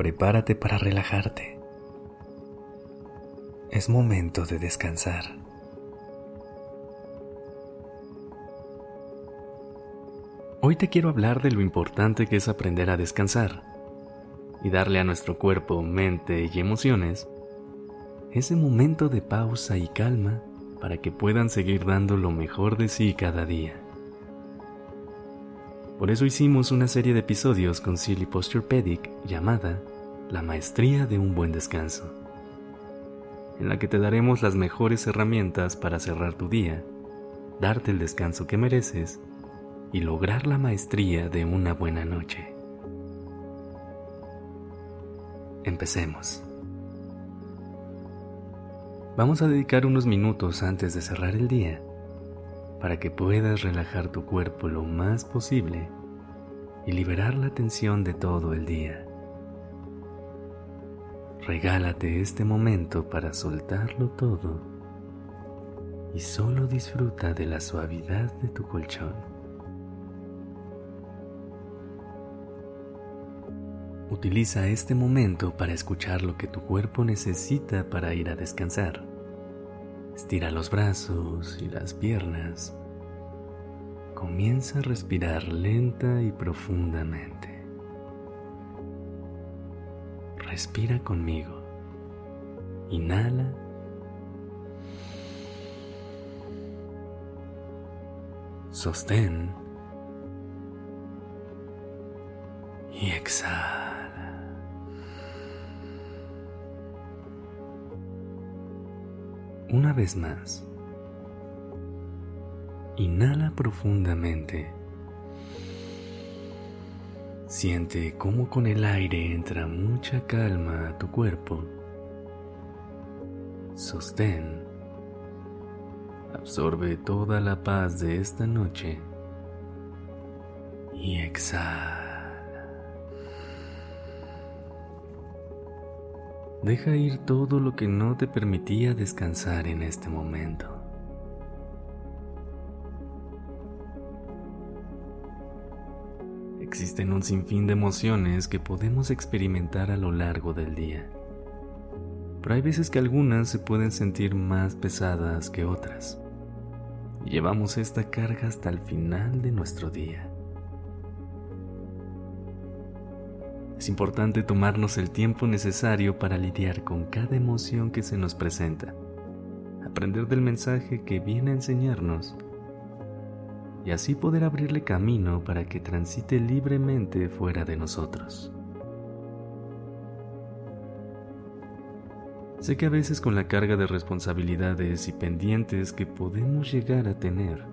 Prepárate para relajarte. Es momento de descansar. Hoy te quiero hablar de lo importante que es aprender a descansar y darle a nuestro cuerpo, mente y emociones ese momento de pausa y calma para que puedan seguir dando lo mejor de sí cada día. Por eso hicimos una serie de episodios con Silly Posturepedic llamada La Maestría de un Buen Descanso, en la que te daremos las mejores herramientas para cerrar tu día, darte el descanso que mereces y lograr la maestría de una buena noche. Empecemos. Vamos a dedicar unos minutos antes de cerrar el día para que puedas relajar tu cuerpo lo más posible y liberar la tensión de todo el día. Regálate este momento para soltarlo todo y solo disfruta de la suavidad de tu colchón. Utiliza este momento para escuchar lo que tu cuerpo necesita para ir a descansar. Estira los brazos y las piernas. Comienza a respirar lenta y profundamente. Respira conmigo. Inhala. Sostén. Y exhala. Una vez más. Inhala profundamente. Siente cómo con el aire entra mucha calma a tu cuerpo. Sostén. Absorbe toda la paz de esta noche. Y exhala. Deja ir todo lo que no te permitía descansar en este momento. Existen un sinfín de emociones que podemos experimentar a lo largo del día, pero hay veces que algunas se pueden sentir más pesadas que otras. Llevamos esta carga hasta el final de nuestro día. Es importante tomarnos el tiempo necesario para lidiar con cada emoción que se nos presenta, aprender del mensaje que viene a enseñarnos y así poder abrirle camino para que transite libremente fuera de nosotros. Sé que a veces con la carga de responsabilidades y pendientes que podemos llegar a tener,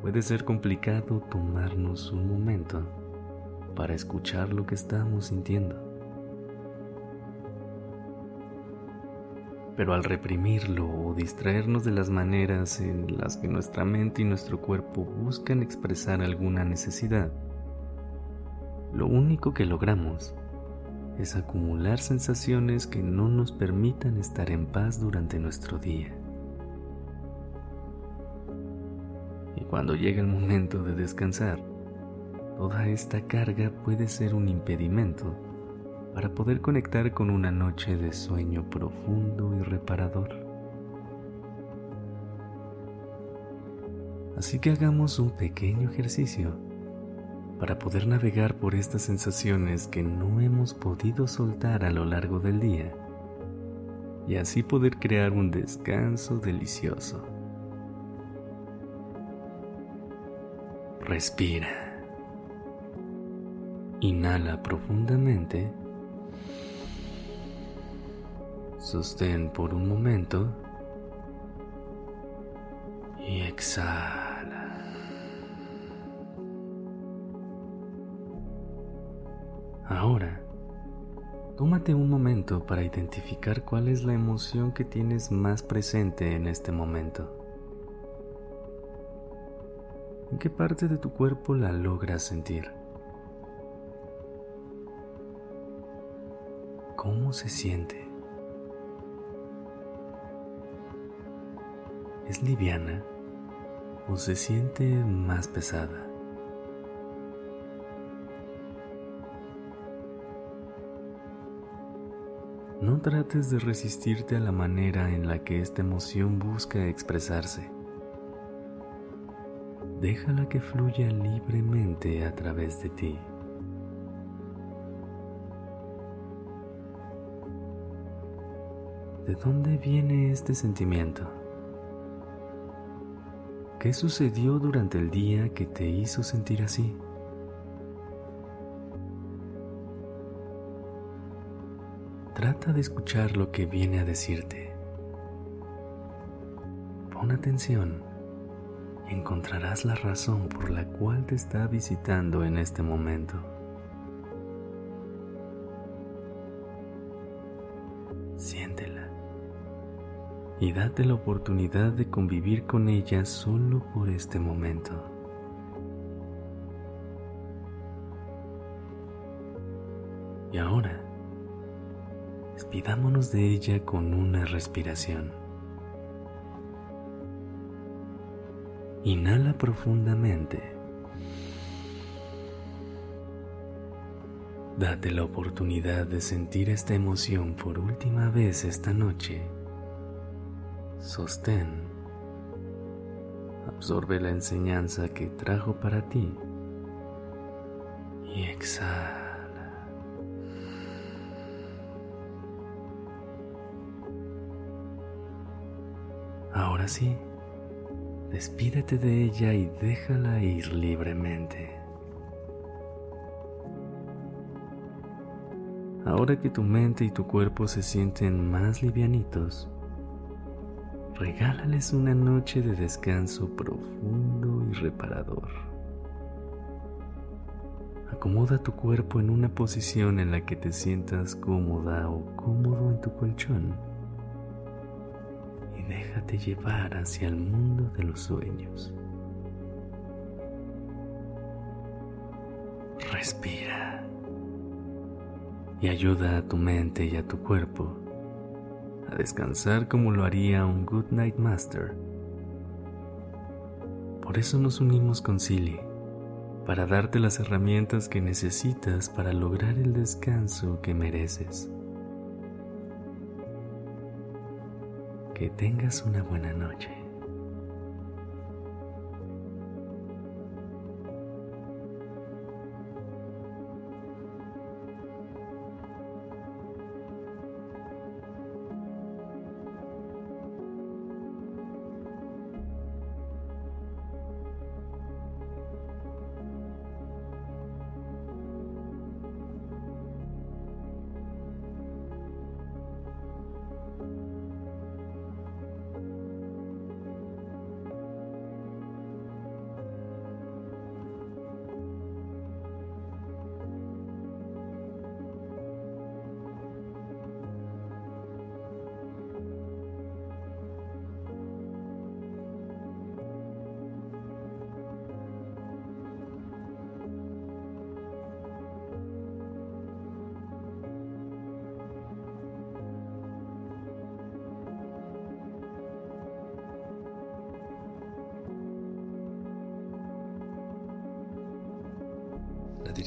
puede ser complicado tomarnos un momento para escuchar lo que estamos sintiendo. Pero al reprimirlo o distraernos de las maneras en las que nuestra mente y nuestro cuerpo buscan expresar alguna necesidad, lo único que logramos es acumular sensaciones que no nos permitan estar en paz durante nuestro día. Y cuando llega el momento de descansar, Toda esta carga puede ser un impedimento para poder conectar con una noche de sueño profundo y reparador. Así que hagamos un pequeño ejercicio para poder navegar por estas sensaciones que no hemos podido soltar a lo largo del día y así poder crear un descanso delicioso. Respira. Inhala profundamente. Sostén por un momento. Y exhala. Ahora, Tómate un momento para identificar cuál es la emoción que tienes más presente en este momento. ¿En qué parte de tu cuerpo la logras sentir? ¿Cómo se siente? ¿Es liviana o se siente más pesada? No trates de resistirte a la manera en la que esta emoción busca expresarse. Déjala que fluya libremente a través de ti. ¿De dónde viene este sentimiento? ¿Qué sucedió durante el día que te hizo sentir así? Trata de escuchar lo que viene a decirte. Pon atención y encontrarás la razón por la cual te está visitando en este momento. Y date la oportunidad de convivir con ella solo por este momento. Y ahora, despidámonos de ella con una respiración. Inhala profundamente. Date la oportunidad de sentir esta emoción por última vez esta noche. Sostén. Absorbe la enseñanza que trajo para ti. Y exhala. Ahora sí, despídete de ella y déjala ir libremente. Ahora que tu mente y tu cuerpo se sienten más livianitos, regálales una noche de descanso profundo y reparador. Acomoda tu cuerpo en una posición en la que te sientas cómoda o cómodo en tu colchón déjate llevar hacia el mundo de los sueños. Respira y ayuda a tu mente y a tu cuerpo a descansar como lo haría un Good Night Master. Por eso nos unimos con Silly, para darte las herramientas que necesitas para lograr el descanso que mereces. Que tengas una buena noche.